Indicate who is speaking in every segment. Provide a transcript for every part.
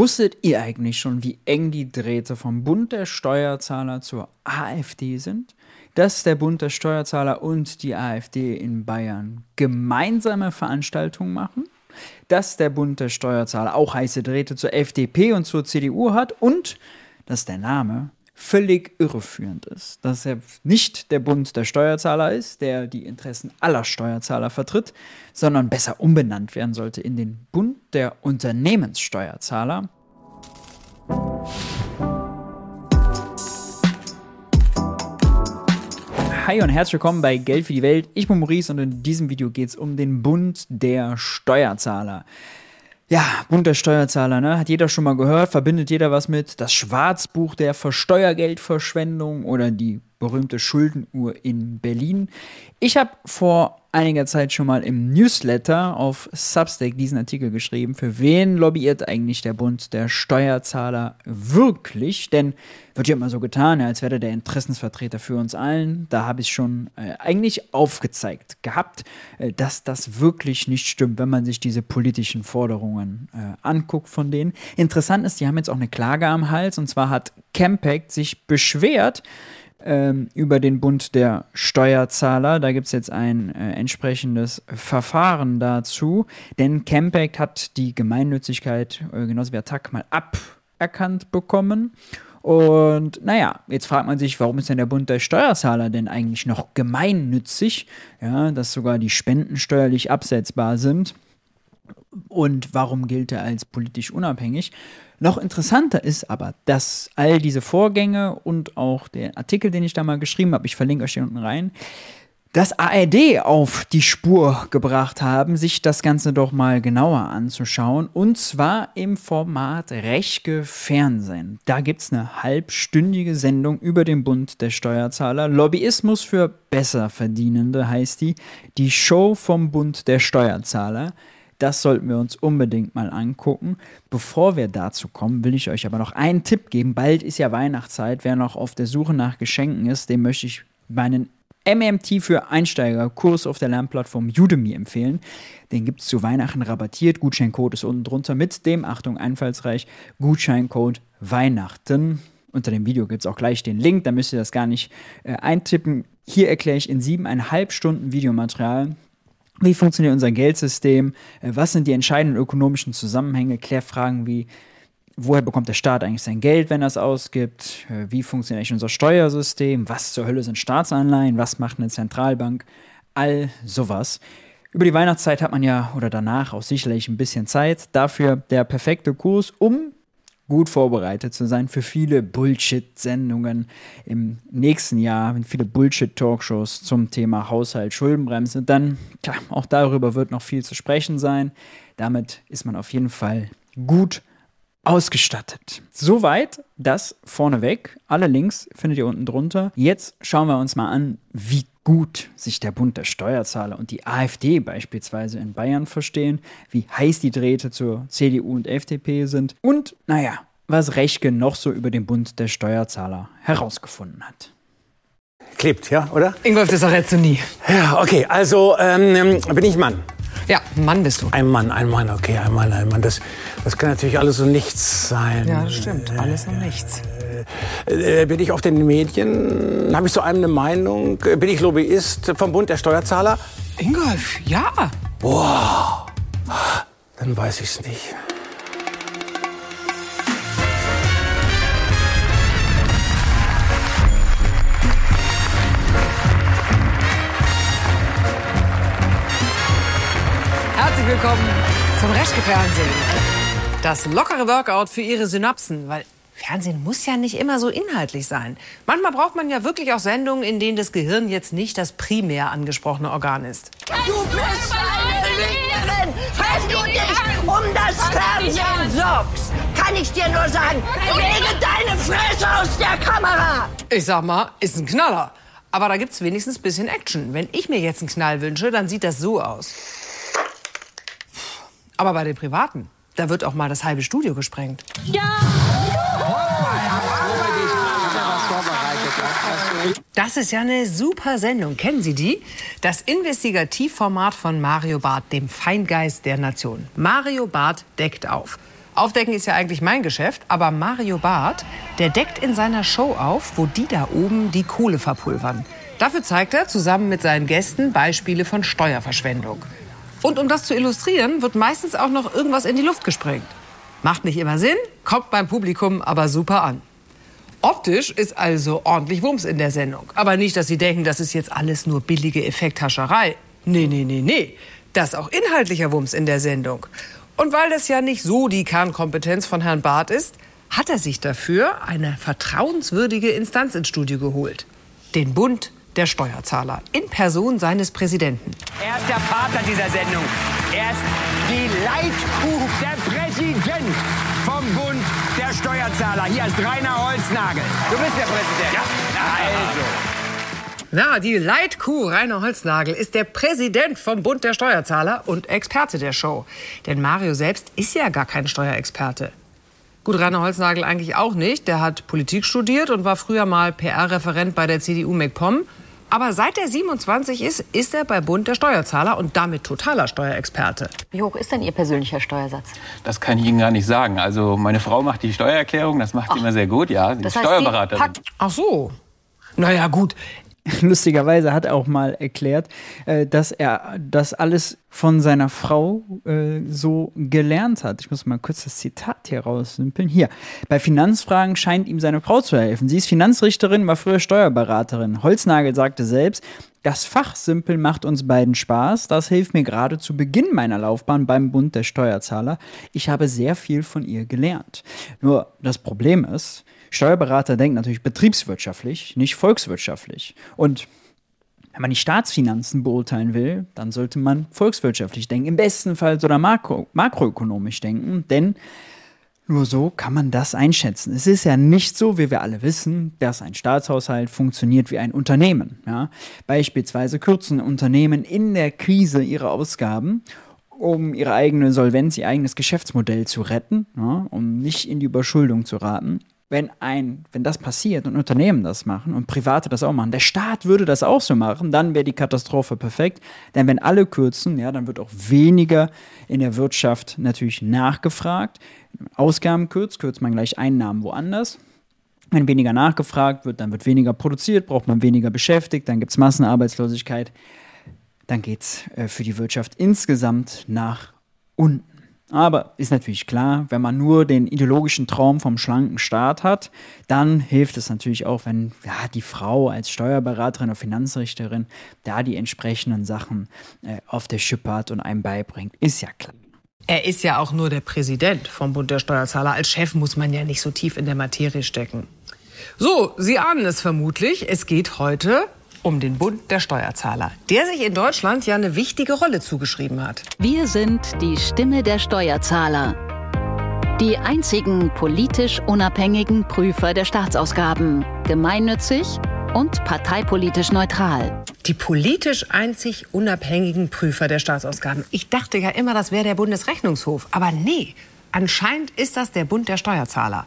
Speaker 1: Wusstet ihr eigentlich schon, wie eng die Drähte vom Bund der Steuerzahler zur AfD sind? Dass der Bund der Steuerzahler und die AfD in Bayern gemeinsame Veranstaltungen machen? Dass der Bund der Steuerzahler auch heiße Drähte zur FDP und zur CDU hat? Und dass der Name völlig irreführend ist, dass er nicht der Bund der Steuerzahler ist, der die Interessen aller Steuerzahler vertritt, sondern besser umbenannt werden sollte in den Bund der Unternehmenssteuerzahler. Hi und herzlich willkommen bei Geld für die Welt. Ich bin Maurice und in diesem Video geht es um den Bund der Steuerzahler. Ja, Bund der Steuerzahler, ne? Hat jeder schon mal gehört, verbindet jeder was mit das Schwarzbuch der Versteuergeldverschwendung oder die berühmte Schuldenuhr in Berlin. Ich habe vor einiger Zeit schon mal im Newsletter auf Substack diesen Artikel geschrieben. Für wen lobbyiert eigentlich der Bund der Steuerzahler wirklich? Denn wird ja immer so getan, als wäre der Interessensvertreter für uns allen. Da habe ich schon äh, eigentlich aufgezeigt gehabt, äh, dass das wirklich nicht stimmt, wenn man sich diese politischen Forderungen äh, anguckt von denen. Interessant ist, die haben jetzt auch eine Klage am Hals und zwar hat Campact sich beschwert, ähm, über den Bund der Steuerzahler. Da gibt es jetzt ein äh, entsprechendes Verfahren dazu, denn Campact hat die Gemeinnützigkeit, äh, genauso wie Attac, mal aberkannt bekommen. Und naja, jetzt fragt man sich, warum ist denn der Bund der Steuerzahler denn eigentlich noch gemeinnützig? Ja, dass sogar die Spenden steuerlich absetzbar sind. Und warum gilt er als politisch unabhängig? Noch interessanter ist aber, dass all diese Vorgänge und auch der Artikel, den ich da mal geschrieben habe, ich verlinke euch hier unten rein, das ARD auf die Spur gebracht haben, sich das Ganze doch mal genauer anzuschauen. Und zwar im Format Rechke Fernsehen. Da gibt es eine halbstündige Sendung über den Bund der Steuerzahler. Lobbyismus für Besserverdienende heißt die. Die Show vom Bund der Steuerzahler. Das sollten wir uns unbedingt mal angucken. Bevor wir dazu kommen, will ich euch aber noch einen Tipp geben. Bald ist ja Weihnachtszeit. Wer noch auf der Suche nach Geschenken ist, dem möchte ich meinen MMT für Einsteiger Kurs auf der Lernplattform Udemy empfehlen. Den gibt es zu Weihnachten rabattiert. Gutscheincode ist unten drunter mit dem, Achtung, einfallsreich, Gutscheincode Weihnachten. Unter dem Video gibt es auch gleich den Link, da müsst ihr das gar nicht äh, eintippen. Hier erkläre ich in siebeneinhalb Stunden Videomaterial wie funktioniert unser Geldsystem? Äh, was sind die entscheidenden ökonomischen Zusammenhänge? Klärfragen wie, woher bekommt der Staat eigentlich sein Geld, wenn er es ausgibt? Äh, wie funktioniert eigentlich unser Steuersystem? Was zur Hölle sind Staatsanleihen? Was macht eine Zentralbank? All sowas. Über die Weihnachtszeit hat man ja oder danach auch sicherlich ein bisschen Zeit. Dafür der perfekte Kurs, um gut vorbereitet zu sein für viele Bullshit-Sendungen im nächsten Jahr, viele Bullshit-Talkshows zum Thema Haushalt, Schuldenbremse. Dann, klar, auch darüber wird noch viel zu sprechen sein. Damit ist man auf jeden Fall gut ausgestattet. Soweit das vorneweg. Alle Links findet ihr unten drunter. Jetzt schauen wir uns mal an, wie gut sich der Bund der Steuerzahler und die AfD beispielsweise in Bayern verstehen, wie heiß die Drähte zur CDU und FDP sind und, naja, was Rechke noch so über den Bund der Steuerzahler herausgefunden hat.
Speaker 2: Klebt, ja, oder?
Speaker 3: Ingolf das errätst du nie.
Speaker 2: Ja, okay, also ähm, bin ich Mann.
Speaker 3: Ja, Mann bist du.
Speaker 2: Ein Mann, ein Mann, okay, ein Mann, ein Mann. Das, das kann natürlich alles und nichts sein.
Speaker 3: Ja, das stimmt. Alles und nichts.
Speaker 2: Äh, bin ich auf den Medien? Habe ich zu einem eine Meinung? Bin ich Lobbyist vom Bund der Steuerzahler?
Speaker 3: Ingolf, ja.
Speaker 2: Boah, dann weiß ich's nicht.
Speaker 3: Willkommen zum Reschke-Fernsehen. Das lockere Workout für Ihre Synapsen, weil Fernsehen muss ja nicht immer so inhaltlich sein. Manchmal braucht man ja wirklich auch Sendungen, in denen das Gehirn jetzt nicht das primär angesprochene Organ ist.
Speaker 4: Du bist eine Lügnerin! Wenn du dich um das Fernsehen sorgst, kann ich dir nur sagen, bewege deine Fresse aus der Kamera!
Speaker 3: Ich sag mal, ist ein Knaller. Aber da gibt's wenigstens ein bisschen Action. Wenn ich mir jetzt einen Knall wünsche, dann sieht das so aus. Aber bei den Privaten, da wird auch mal das halbe Studio gesprengt. Das ist ja eine super Sendung. Kennen Sie die? Das Investigativformat von Mario Barth, dem Feingeist der Nation. Mario Barth deckt auf. Aufdecken ist ja eigentlich mein Geschäft, aber Mario Barth, der deckt in seiner Show auf, wo die da oben die Kohle verpulvern. Dafür zeigt er zusammen mit seinen Gästen Beispiele von Steuerverschwendung. Und um das zu illustrieren, wird meistens auch noch irgendwas in die Luft gesprengt. Macht nicht immer Sinn, kommt beim Publikum aber super an. Optisch ist also ordentlich Wumms in der Sendung. Aber nicht, dass Sie denken, das ist jetzt alles nur billige Effekthascherei. Nee, nee, nee, nee. Das ist auch inhaltlicher Wumms in der Sendung. Und weil das ja nicht so die Kernkompetenz von Herrn Barth ist, hat er sich dafür eine vertrauenswürdige Instanz ins Studio geholt. Den Bund der Steuerzahler in Person seines Präsidenten.
Speaker 5: Er ist der Vater dieser Sendung. Er ist die Leitkuh, der Präsident vom Bund der Steuerzahler. Hier ist Rainer Holznagel. Du bist der Präsident. Ja, also.
Speaker 3: Na, die Leitkuh Rainer Holznagel ist der Präsident vom Bund der Steuerzahler und Experte der Show. Denn Mario selbst ist ja gar kein Steuerexperte. Gut, Rainer Holznagel eigentlich auch nicht. Der hat Politik studiert und war früher mal PR-Referent bei der CDU MacPom. Aber seit er 27 ist, ist er bei Bund der Steuerzahler und damit totaler Steuerexperte.
Speaker 6: Wie hoch ist denn Ihr persönlicher Steuersatz?
Speaker 7: Das kann ich Ihnen gar nicht sagen. Also meine Frau macht die Steuererklärung, das macht sie immer sehr gut, ja. Sie
Speaker 6: Das
Speaker 7: ist
Speaker 6: heißt,
Speaker 7: Steuerberaterin.
Speaker 3: Ach so. Naja, gut.
Speaker 1: lustigerweise hat er auch mal erklärt, äh, dass er das alles von seiner Frau äh, so gelernt hat. Ich muss mal kurz das Zitat hier raussimpeln. Hier. Bei Finanzfragen scheint ihm seine Frau zu helfen. Sie ist Finanzrichterin, war früher Steuerberaterin. Holznagel sagte selbst, das Fachsimpel macht uns beiden Spaß. Das hilft mir gerade zu Beginn meiner Laufbahn beim Bund der Steuerzahler. Ich habe sehr viel von ihr gelernt. Nur das Problem ist, Steuerberater denken natürlich betriebswirtschaftlich, nicht volkswirtschaftlich. Und wenn man die Staatsfinanzen beurteilen will, dann sollte man volkswirtschaftlich denken, im besten Fall sogar makro, makroökonomisch denken, denn nur so kann man das einschätzen. Es ist ja nicht so, wie wir alle wissen, dass ein Staatshaushalt funktioniert wie ein Unternehmen. Ja? Beispielsweise kürzen Unternehmen in der Krise ihre Ausgaben, um ihre eigene Solvenz, ihr eigenes Geschäftsmodell zu retten, ja? um nicht in die Überschuldung zu raten. Wenn, ein, wenn das passiert und Unternehmen das machen und Private das auch machen, der Staat würde das auch so machen, dann wäre die Katastrophe perfekt. Denn wenn alle kürzen, ja, dann wird auch weniger in der Wirtschaft natürlich nachgefragt. Ausgaben kürzt, kürzt man gleich Einnahmen woanders. Wenn weniger nachgefragt wird, dann wird weniger produziert, braucht man weniger beschäftigt, dann gibt es Massenarbeitslosigkeit. Dann geht es äh, für die Wirtschaft insgesamt nach unten. Aber ist natürlich klar, wenn man nur den ideologischen Traum vom schlanken Staat hat, dann hilft es natürlich auch, wenn ja, die Frau als Steuerberaterin oder Finanzrichterin da die entsprechenden Sachen äh, auf der Schippe hat und einem beibringt. Ist ja klar.
Speaker 3: Er ist ja auch nur der Präsident vom Bund der Steuerzahler. Als Chef muss man ja nicht so tief in der Materie stecken. So, Sie ahnen es vermutlich. Es geht heute um den Bund der Steuerzahler, der sich in Deutschland ja eine wichtige Rolle zugeschrieben hat.
Speaker 8: Wir sind die Stimme der Steuerzahler. Die einzigen politisch unabhängigen Prüfer der Staatsausgaben. Gemeinnützig und parteipolitisch neutral.
Speaker 3: Die politisch einzig unabhängigen Prüfer der Staatsausgaben. Ich dachte ja immer, das wäre der Bundesrechnungshof. Aber nee, anscheinend ist das der Bund der Steuerzahler.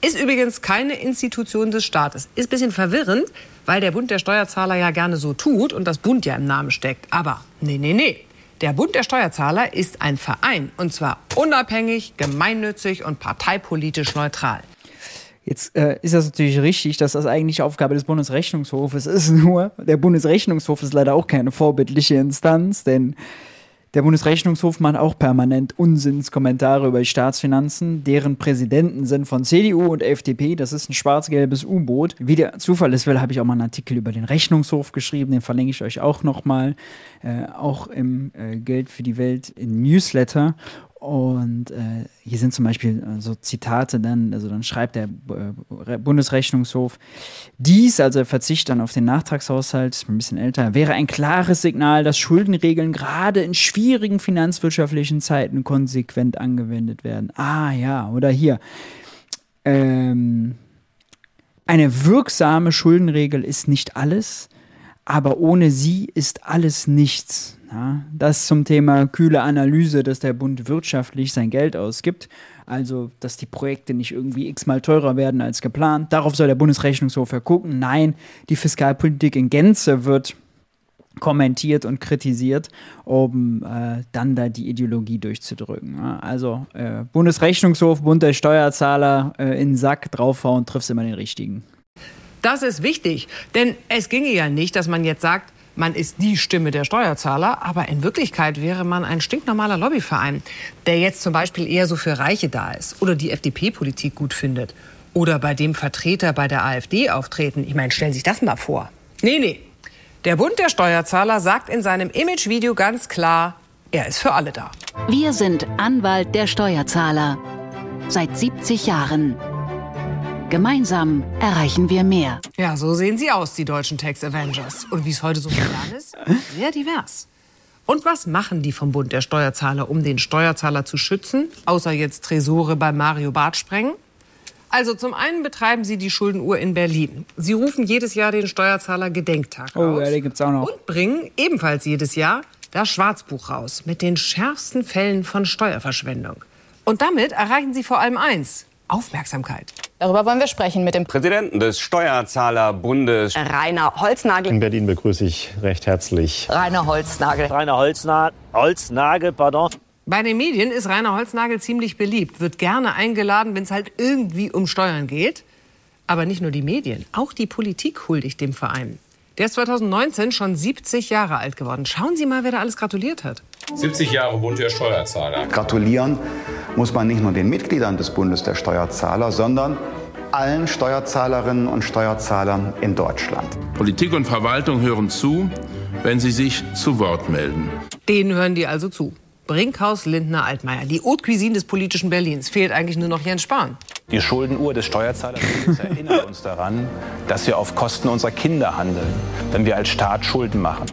Speaker 3: Ist übrigens keine Institution des Staates. Ist ein bisschen verwirrend, weil der Bund der Steuerzahler ja gerne so tut und das Bund ja im Namen steckt. Aber nee, nee, nee. Der Bund der Steuerzahler ist ein Verein. Und zwar unabhängig, gemeinnützig und parteipolitisch neutral.
Speaker 1: Jetzt äh, ist das natürlich richtig, dass das eigentlich Aufgabe des Bundesrechnungshofes ist. Nur der Bundesrechnungshof ist leider auch keine vorbildliche Instanz, denn der Bundesrechnungshof macht auch permanent Unsinnskommentare über die Staatsfinanzen. Deren Präsidenten sind von CDU und FDP. Das ist ein schwarz-gelbes U-Boot. Wie der Zufall ist, will, habe ich auch mal einen Artikel über den Rechnungshof geschrieben. Den verlinke ich euch auch nochmal. Äh, auch im äh, Geld für die Welt in Newsletter. Und äh, hier sind zum Beispiel äh, so Zitate dann, also dann schreibt der äh, Bundesrechnungshof, dies, also er verzichtet dann auf den Nachtragshaushalt, ist ein bisschen älter, wäre ein klares Signal, dass Schuldenregeln gerade in schwierigen finanzwirtschaftlichen Zeiten konsequent angewendet werden. Ah ja, oder hier. Ähm, eine wirksame Schuldenregel ist nicht alles, aber ohne sie ist alles nichts. Ja, das zum Thema kühle Analyse, dass der Bund wirtschaftlich sein Geld ausgibt. Also, dass die Projekte nicht irgendwie x-mal teurer werden als geplant. Darauf soll der Bundesrechnungshof ja gucken. Nein, die Fiskalpolitik in Gänze wird kommentiert und kritisiert, um äh, dann da die Ideologie durchzudrücken. Ja, also äh, Bundesrechnungshof, Bund der Steuerzahler äh, in den Sack draufhauen, triffst immer den richtigen.
Speaker 3: Das ist wichtig, denn es ginge ja nicht, dass man jetzt sagt, man ist die Stimme der Steuerzahler, aber in Wirklichkeit wäre man ein stinknormaler Lobbyverein, der jetzt zum Beispiel eher so für Reiche da ist oder die FDP-Politik gut findet oder bei dem Vertreter bei der AfD auftreten. Ich meine, stellen Sie sich das mal vor. Nee, nee. Der Bund der Steuerzahler sagt in seinem Imagevideo ganz klar, er ist für alle da.
Speaker 8: Wir sind Anwalt der Steuerzahler. Seit 70 Jahren. Gemeinsam erreichen wir mehr.
Speaker 3: Ja, so sehen sie aus, die deutschen Tax Avengers. Und wie es heute so modern ist, sehr divers. Und was machen die vom Bund der Steuerzahler, um den Steuerzahler zu schützen, außer jetzt Tresore bei Mario Barth sprengen? Also zum einen betreiben sie die Schuldenuhr in Berlin. Sie rufen jedes Jahr den Steuerzahler Gedenktag
Speaker 1: oh, aus. Ja, den gibt's auch noch.
Speaker 3: Und bringen ebenfalls jedes Jahr das Schwarzbuch raus mit den schärfsten Fällen von Steuerverschwendung. Und damit erreichen sie vor allem eins, Aufmerksamkeit.
Speaker 9: Darüber wollen wir sprechen mit dem
Speaker 10: Präsidenten des Steuerzahlerbundes,
Speaker 9: Rainer Holznagel.
Speaker 11: In Berlin begrüße ich recht herzlich
Speaker 9: Rainer Holznagel.
Speaker 12: Rainer Holzna Holznagel, pardon.
Speaker 3: Bei den Medien ist Rainer Holznagel ziemlich beliebt, wird gerne eingeladen, wenn es halt irgendwie um Steuern geht. Aber nicht nur die Medien, auch die Politik huldigt dem Verein. Der ist 2019 schon 70 Jahre alt geworden. Schauen Sie mal, wer da alles gratuliert hat.
Speaker 13: 70 Jahre Bund der Steuerzahler.
Speaker 14: Gratulieren muss man nicht nur den Mitgliedern des Bundes der Steuerzahler, sondern allen Steuerzahlerinnen und Steuerzahlern in Deutschland.
Speaker 13: Politik und Verwaltung hören zu, wenn sie sich zu Wort melden.
Speaker 3: Denen hören die also zu. Brinkhaus, Lindner, Altmaier. Die Haute Cuisine des politischen Berlins. Fehlt eigentlich nur noch Jens Spahn.
Speaker 15: Die Schuldenuhr des Steuerzahlers erinnert uns daran, dass wir auf Kosten unserer Kinder handeln, wenn wir als Staat Schulden machen.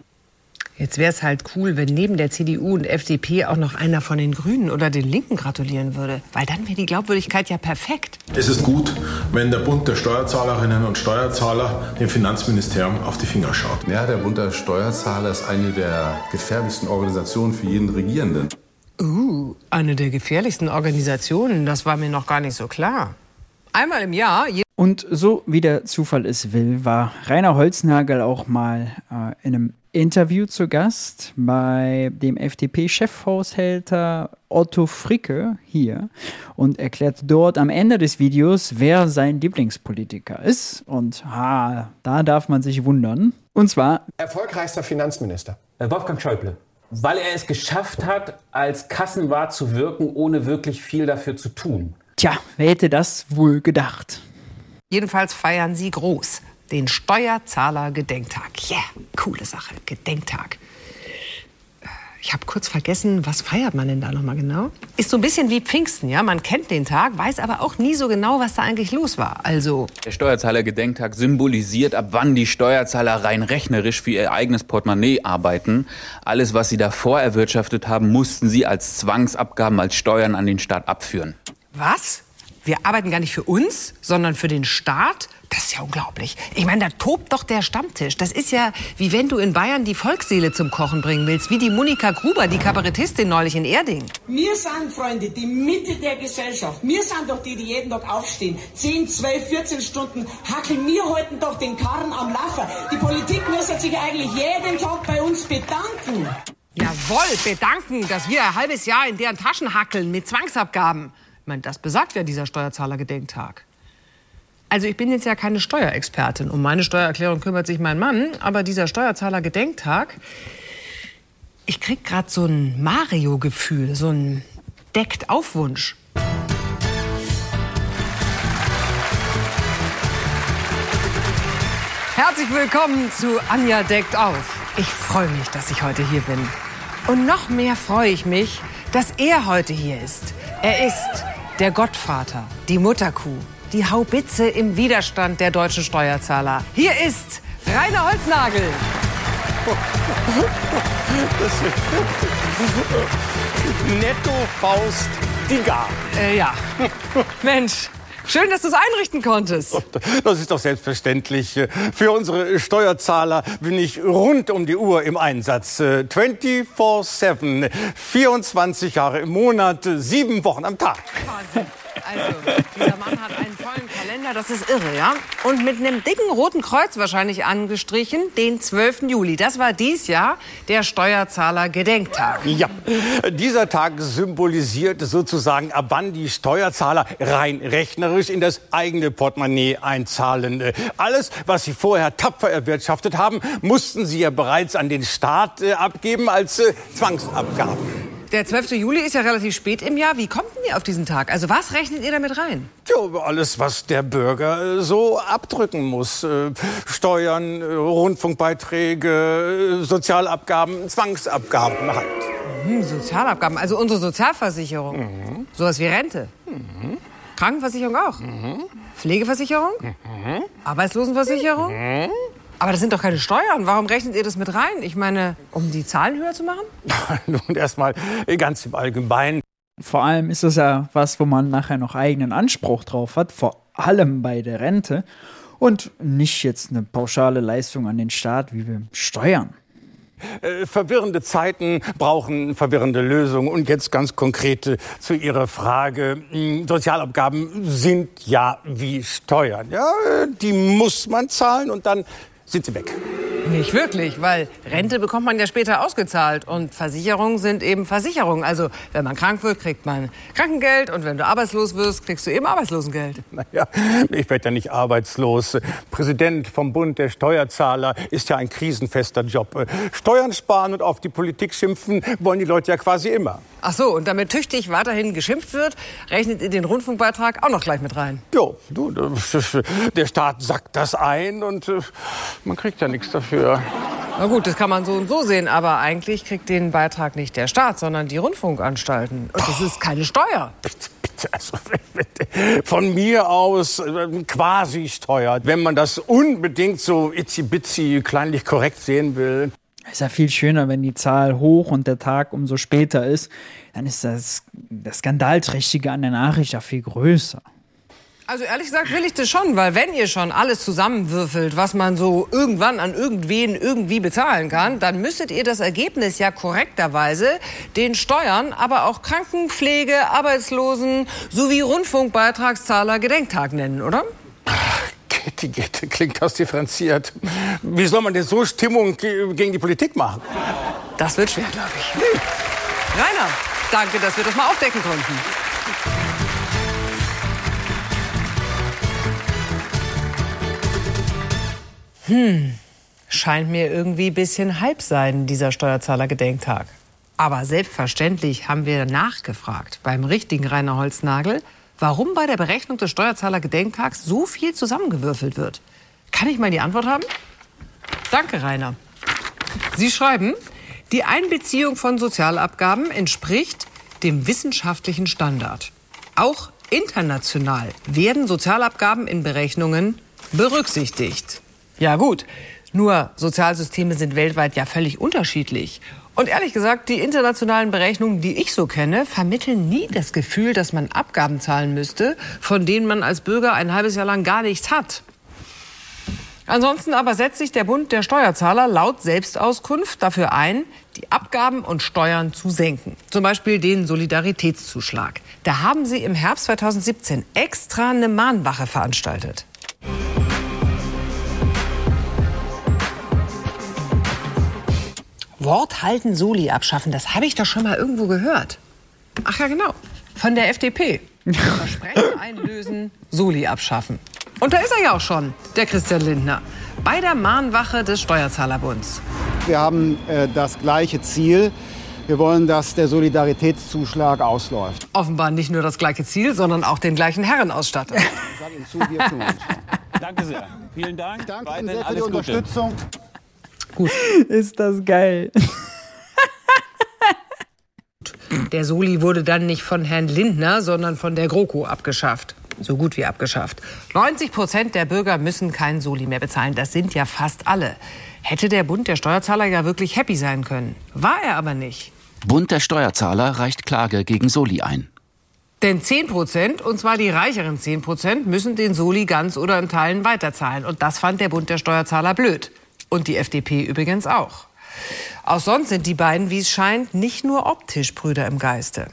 Speaker 3: Jetzt wäre es halt cool, wenn neben der CDU und FDP auch noch einer von den Grünen oder den Linken gratulieren würde. Weil dann wäre die Glaubwürdigkeit ja perfekt.
Speaker 16: Es ist gut, wenn der Bund der Steuerzahlerinnen und Steuerzahler dem Finanzministerium auf die Finger schaut.
Speaker 17: Ja, der Bund der Steuerzahler ist eine der gefährlichsten Organisationen für jeden Regierenden.
Speaker 3: Uh, eine der gefährlichsten Organisationen, das war mir noch gar nicht so klar. Einmal im Jahr.
Speaker 1: Und so wie der Zufall es will, war Rainer Holznagel auch mal äh, in einem Interview zu Gast bei dem FDP-Chefhaushälter Otto Fricke hier und erklärt dort am Ende des Videos, wer sein Lieblingspolitiker ist. Und ha, da darf man sich wundern. Und zwar
Speaker 18: erfolgreichster Finanzminister
Speaker 19: äh, Wolfgang Schäuble. Weil er es geschafft hat, als Kassenwart zu wirken, ohne wirklich viel dafür zu tun.
Speaker 1: Tja, wer hätte das wohl gedacht?
Speaker 3: Jedenfalls feiern sie groß den Steuerzahler-Gedenktag. Yeah, coole Sache, Gedenktag. Ich habe kurz vergessen, was feiert man denn da nochmal genau? Ist so ein bisschen wie Pfingsten, ja? Man kennt den Tag, weiß aber auch nie so genau, was da eigentlich los war. Also.
Speaker 7: Der Steuerzahler-Gedenktag symbolisiert, ab wann die Steuerzahler rein rechnerisch für ihr eigenes Portemonnaie arbeiten. Alles, was sie davor erwirtschaftet haben, mussten sie als Zwangsabgaben, als Steuern an den Staat abführen.
Speaker 3: Was? Wir arbeiten gar nicht für uns, sondern für den Staat? Das ist ja unglaublich. Ich meine, da tobt doch der Stammtisch. Das ist ja, wie wenn du in Bayern die Volksseele zum Kochen bringen willst, wie die Monika Gruber, die Kabarettistin neulich in Erding.
Speaker 20: Wir sind, Freunde, die Mitte der Gesellschaft. Wir sind doch die, die jeden Tag aufstehen. 10, 12, 14 Stunden hackeln. Wir halten doch den Karren am Laufen. Die Politik müsste sich eigentlich jeden Tag bei uns bedanken.
Speaker 3: Jawohl, bedanken, dass wir ein halbes Jahr in deren Taschen hackeln mit Zwangsabgaben. Meine, das besagt ja dieser Steuerzahlergedenktag. Also ich bin jetzt ja keine Steuerexpertin. Um meine Steuererklärung kümmert sich mein Mann. Aber dieser Steuerzahlergedenktag, ich krieg gerade so ein Mario-Gefühl, so ein Deckt-Aufwunsch. Herzlich willkommen zu Anja deckt auf. Ich freue mich, dass ich heute hier bin. Und noch mehr freue ich mich, dass er heute hier ist. Er ist der Gottvater, die Mutterkuh, die Haubitze im Widerstand der deutschen Steuerzahler. Hier ist Rainer Holznagel.
Speaker 2: Netto Faust Digga.
Speaker 3: Äh, ja. Mensch, Schön, dass du es einrichten konntest.
Speaker 2: Das ist doch selbstverständlich. Für unsere Steuerzahler bin ich rund um die Uhr im Einsatz. 24-7, 24 Jahre im Monat, sieben Wochen am Tag.
Speaker 3: Wahnsinn. Also, dieser Mann hat einen vollen Kalender, das ist irre, ja? Und mit einem dicken roten Kreuz wahrscheinlich angestrichen, den 12. Juli. Das war dies Jahr der Steuerzahler-Gedenktag.
Speaker 2: Ja, dieser Tag symbolisiert sozusagen, ab wann die Steuerzahler rein rechnerisch in das eigene Portemonnaie einzahlen. Alles, was sie vorher tapfer erwirtschaftet haben, mussten sie ja bereits an den Staat äh, abgeben als äh, Zwangsabgaben.
Speaker 3: Der 12. Juli ist ja relativ spät im Jahr. Wie kommt denn ihr auf diesen Tag? Also was rechnet ihr damit rein?
Speaker 2: Ja, alles, was der Bürger äh, so abdrücken muss. Äh, Steuern, äh, Rundfunkbeiträge, Sozialabgaben, Zwangsabgaben halt.
Speaker 3: Hm, Sozialabgaben, also unsere Sozialversicherung.
Speaker 2: Mhm.
Speaker 3: Sowas wie Rente. Krankenversicherung auch. Pflegeversicherung? Arbeitslosenversicherung? Aber das sind doch keine Steuern. Warum rechnet ihr das mit rein? Ich meine, um die Zahlen höher zu machen?
Speaker 2: Nun erstmal ganz im Allgemeinen.
Speaker 1: Vor allem ist das ja was, wo man nachher noch eigenen Anspruch drauf hat, vor allem bei der Rente und nicht jetzt eine pauschale Leistung an den Staat wie beim Steuern.
Speaker 2: Äh, verwirrende Zeiten brauchen verwirrende Lösungen. Und jetzt ganz konkret äh, zu Ihrer Frage. Mh, Sozialabgaben sind ja wie Steuern. Ja, äh, die muss man zahlen und dann sind sie weg.
Speaker 3: Nicht wirklich, weil Rente bekommt man ja später ausgezahlt und Versicherungen sind eben Versicherungen. Also wenn man krank wird, kriegt man Krankengeld und wenn du arbeitslos wirst, kriegst du eben Arbeitslosengeld.
Speaker 2: Naja, ich werde ja nicht arbeitslos. Präsident vom Bund der Steuerzahler ist ja ein krisenfester Job. Steuern sparen und auf die Politik schimpfen wollen die Leute ja quasi immer.
Speaker 3: Ach so, und damit tüchtig weiterhin geschimpft wird, rechnet ihr den Rundfunkbeitrag auch noch gleich mit rein.
Speaker 2: Jo, du, der Staat sackt das ein und äh, man kriegt ja nichts dafür.
Speaker 3: Na gut, das kann man so und so sehen, aber eigentlich kriegt den Beitrag nicht der Staat, sondern die Rundfunkanstalten. Und das ist keine Steuer.
Speaker 2: Also, von mir aus äh, quasi steuert, wenn man das unbedingt so itzi-bitzi kleinlich korrekt sehen will.
Speaker 1: Ist ja viel schöner, wenn die Zahl hoch und der Tag umso später ist. Dann ist das, das Skandalträchtige an der Nachricht ja viel größer.
Speaker 3: Also ehrlich gesagt will ich das schon, weil wenn ihr schon alles zusammenwürfelt, was man so irgendwann an irgendwen irgendwie bezahlen kann, dann müsstet ihr das Ergebnis ja korrekterweise den Steuern, aber auch Krankenpflege, Arbeitslosen sowie Rundfunkbeitragszahler Gedenktag nennen, oder?
Speaker 2: Gitti, klingt das differenziert. Wie soll man denn so Stimmung ge- gegen die Politik machen?
Speaker 3: Das wird schwer, glaube ich. Rainer, danke, dass wir das mal aufdecken konnten. Hm, scheint mir irgendwie ein bisschen Hype sein, dieser Steuerzahler-Gedenktag. Aber selbstverständlich haben wir nachgefragt beim richtigen Rainer Holznagel, warum bei der Berechnung des Steuerzahler-Gedenktags so viel zusammengewürfelt wird. Kann ich mal die Antwort haben? Danke, Rainer. Sie schreiben, die Einbeziehung von Sozialabgaben entspricht dem wissenschaftlichen Standard. Auch international werden Sozialabgaben in Berechnungen berücksichtigt. Ja gut, nur Sozialsysteme sind weltweit ja völlig unterschiedlich. Und ehrlich gesagt, die internationalen Berechnungen, die ich so kenne, vermitteln nie das Gefühl, dass man Abgaben zahlen müsste, von denen man als Bürger ein halbes Jahr lang gar nichts hat. Ansonsten aber setzt sich der Bund der Steuerzahler laut Selbstauskunft dafür ein, die Abgaben und Steuern zu senken. Zum Beispiel den Solidaritätszuschlag. Da haben sie im Herbst 2017 extra eine Mahnwache veranstaltet. Wort halten, Soli abschaffen, das habe ich doch schon mal irgendwo gehört. Ach ja, genau. Von der FDP. Versprechen einlösen, Soli abschaffen. Und da ist er ja auch schon, der Christian Lindner. Bei der Mahnwache des Steuerzahlerbunds.
Speaker 21: Wir haben äh, das gleiche Ziel. Wir wollen, dass der Solidaritätszuschlag ausläuft.
Speaker 3: Offenbar nicht nur das gleiche Ziel, sondern auch den gleichen Herrenausstatter.
Speaker 15: Danke sehr. Vielen Dank.
Speaker 21: Danke sehr für die
Speaker 15: Gute.
Speaker 21: Unterstützung.
Speaker 1: Ist das geil.
Speaker 3: Der Soli wurde dann nicht von Herrn Lindner, sondern von der GroKo abgeschafft. So gut wie abgeschafft. 90 Prozent der Bürger müssen keinen Soli mehr bezahlen. Das sind ja fast alle. Hätte der Bund der Steuerzahler ja wirklich happy sein können. War er aber nicht.
Speaker 22: Bund der Steuerzahler reicht Klage gegen Soli ein.
Speaker 3: Denn 10 Prozent, und zwar die reicheren 10 Prozent, müssen den Soli ganz oder in Teilen weiterzahlen. Und das fand der Bund der Steuerzahler blöd. Und die FDP übrigens auch. Auch sonst sind die beiden, wie es scheint, nicht nur optisch Brüder im Geiste.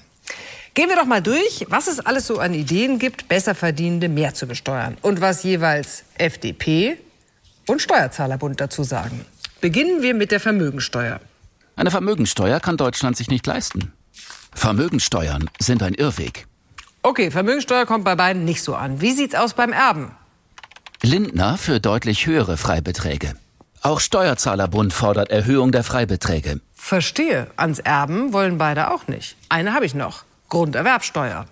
Speaker 3: Gehen wir doch mal durch, was es alles so an Ideen gibt, Besserverdienende mehr zu besteuern und was jeweils FDP und Steuerzahlerbund dazu sagen. Beginnen wir mit der Vermögensteuer.
Speaker 22: Eine Vermögensteuer kann Deutschland sich nicht leisten. Vermögensteuern sind ein Irrweg.
Speaker 3: Okay, Vermögensteuer kommt bei beiden nicht so an. Wie sieht's aus beim Erben?
Speaker 22: Lindner für deutlich höhere Freibeträge. Auch Steuerzahlerbund fordert Erhöhung der Freibeträge.
Speaker 3: Verstehe. Ans Erben wollen beide auch nicht. Eine habe ich noch. Grunderwerbsteuer.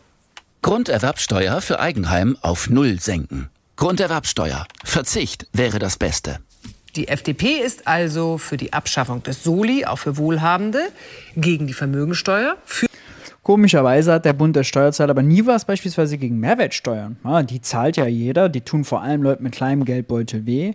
Speaker 22: Grunderwerbsteuer für Eigenheim auf Null senken. Grunderwerbsteuer. Verzicht wäre das Beste.
Speaker 3: Die FDP ist also für die Abschaffung des Soli, auch für Wohlhabende, gegen die Vermögensteuer. Für
Speaker 1: Komischerweise hat der Bund der Steuerzahler aber nie was beispielsweise gegen Mehrwertsteuern. Ja, die zahlt ja jeder, die tun vor allem Leuten mit kleinem Geldbeutel weh.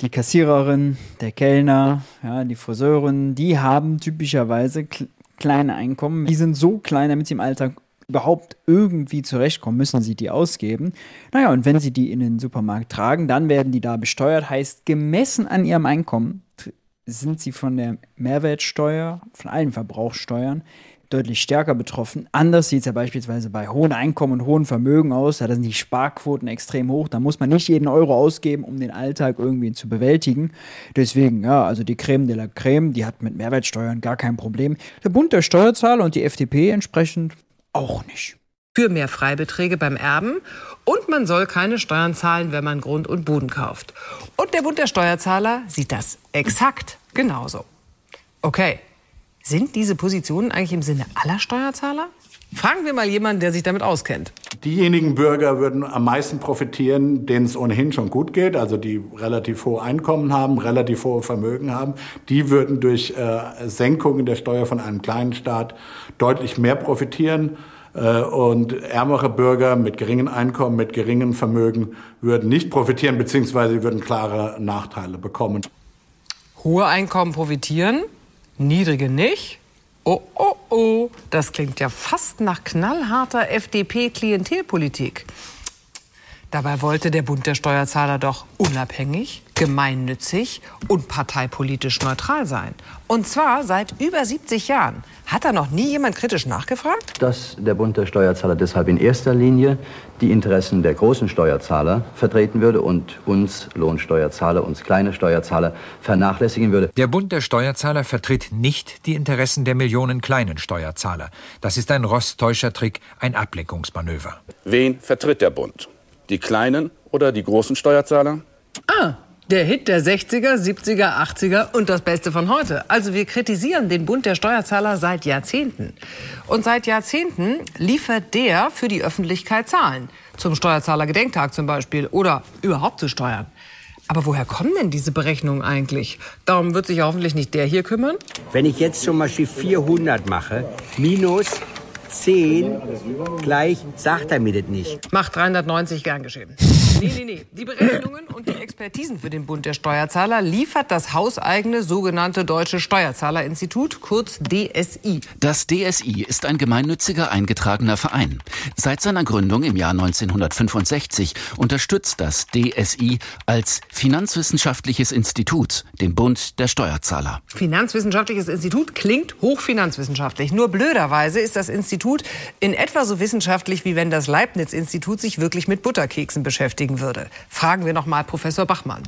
Speaker 1: Die Kassiererin, der Kellner, ja, die Friseurin, die haben typischerweise kl kleine Einkommen. Die sind so klein, damit sie im Alltag überhaupt irgendwie zurechtkommen, müssen sie die ausgeben. Naja, und wenn sie die in den Supermarkt tragen, dann werden die da besteuert. Heißt, gemessen an ihrem Einkommen sind sie von der Mehrwertsteuer, von allen Verbrauchssteuern, deutlich stärker betroffen. Anders sieht es ja beispielsweise bei hohen Einkommen und hohen Vermögen aus. Da sind die Sparquoten extrem hoch. Da muss man nicht jeden Euro ausgeben, um den Alltag irgendwie zu bewältigen. Deswegen, ja, also die Creme de la Creme, die hat mit Mehrwertsteuern gar kein Problem. Der Bund der Steuerzahler und die FDP entsprechend auch nicht.
Speaker 3: Für mehr Freibeträge beim Erben und man soll keine Steuern zahlen, wenn man Grund und Boden kauft. Und der Bund der Steuerzahler sieht das exakt genauso. Okay, sind diese Positionen eigentlich im Sinne aller Steuerzahler? Fragen wir mal jemanden, der sich damit auskennt.
Speaker 23: Diejenigen Bürger würden am meisten profitieren, denen es ohnehin schon gut geht, also die relativ hohe Einkommen haben, relativ hohe Vermögen haben. Die würden durch äh, Senkungen der Steuer von einem kleinen Staat deutlich mehr profitieren. Äh, und ärmere Bürger mit geringen Einkommen, mit geringem Vermögen würden nicht profitieren, beziehungsweise würden klare Nachteile bekommen.
Speaker 3: Hohe Einkommen profitieren, niedrige nicht? Oh, oh, oh, das klingt ja fast nach knallharter FDP-Klientelpolitik. Dabei wollte der Bund der Steuerzahler doch unabhängig, gemeinnützig und parteipolitisch neutral sein. Und zwar seit über 70 Jahren. Hat da noch nie jemand kritisch nachgefragt?
Speaker 24: Dass der Bund der Steuerzahler deshalb in erster Linie die Interessen der großen Steuerzahler vertreten würde und uns Lohnsteuerzahler, uns kleine Steuerzahler vernachlässigen würde.
Speaker 25: Der Bund der Steuerzahler vertritt nicht die Interessen der Millionen kleinen Steuerzahler. Das ist ein Rosttäuschertrick, ein Ablenkungsmanöver.
Speaker 26: Wen vertritt der Bund? Die kleinen oder die großen Steuerzahler?
Speaker 3: Ah, der Hit der 60er, 70er, 80er und das Beste von heute. Also wir kritisieren den Bund der Steuerzahler seit Jahrzehnten. Und seit Jahrzehnten liefert der für die Öffentlichkeit Zahlen. Zum Steuerzahlergedenktag zum Beispiel oder überhaupt zu Steuern. Aber woher kommen denn diese Berechnungen eigentlich? Darum wird sich hoffentlich nicht der hier kümmern.
Speaker 27: Wenn ich jetzt zum Beispiel 400 mache, minus 10 gleich, sagt er mir das nicht.
Speaker 3: Macht 390 gern geschehen. Nee, nee, nee. Die Berechnungen und die Expertisen für den Bund der Steuerzahler liefert das hauseigene sogenannte Deutsche Steuerzahlerinstitut, kurz DSI.
Speaker 22: Das DSI ist ein gemeinnütziger eingetragener Verein. Seit seiner Gründung im Jahr 1965 unterstützt das DSI als finanzwissenschaftliches Institut den Bund der Steuerzahler.
Speaker 3: Finanzwissenschaftliches Institut klingt hochfinanzwissenschaftlich. Nur blöderweise ist das Institut in etwa so wissenschaftlich, wie wenn das Leibniz-Institut sich wirklich mit Butterkeksen beschäftigen würde. Fragen wir noch mal Professor Bachmann.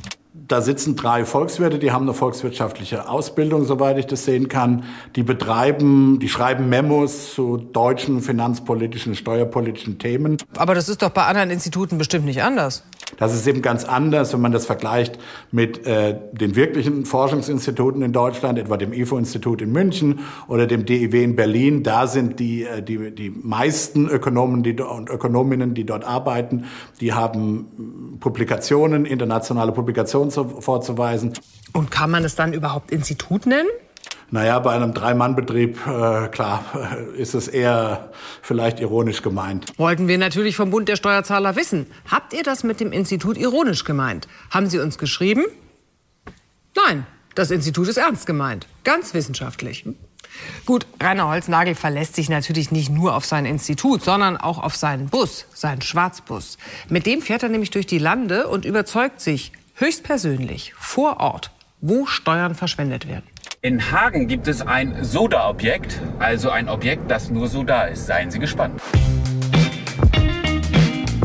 Speaker 23: Da sitzen drei Volkswirte, die haben eine volkswirtschaftliche Ausbildung, soweit ich das sehen kann. Die betreiben, die schreiben Memos zu deutschen finanzpolitischen, steuerpolitischen Themen.
Speaker 3: Aber das ist doch bei anderen Instituten bestimmt nicht anders.
Speaker 23: Das ist eben ganz anders, wenn man das vergleicht mit äh, den wirklichen Forschungsinstituten in Deutschland, etwa dem IFO-Institut in München oder dem DIW in Berlin. Da sind die, äh, die, die meisten Ökonomen die, und Ökonominnen, die dort arbeiten, die haben Publikationen, internationale Publikationen vorzuweisen.
Speaker 3: Und kann man es dann überhaupt Institut nennen?
Speaker 23: Naja, bei einem Drei-Mann-Betrieb, äh, klar, ist es eher vielleicht ironisch gemeint.
Speaker 3: Wollten wir natürlich vom Bund der Steuerzahler wissen. Habt ihr das mit dem Institut ironisch gemeint? Haben Sie uns geschrieben? Nein, das Institut ist ernst gemeint. Ganz wissenschaftlich. Gut, Rainer Holznagel verlässt sich natürlich nicht nur auf sein Institut, sondern auch auf seinen Bus, seinen Schwarzbus. Mit dem fährt er nämlich durch die Lande und überzeugt sich höchstpersönlich vor Ort, wo Steuern verschwendet werden.
Speaker 7: In Hagen gibt es ein Soda-Objekt, also ein Objekt, das nur so da ist. Seien Sie gespannt.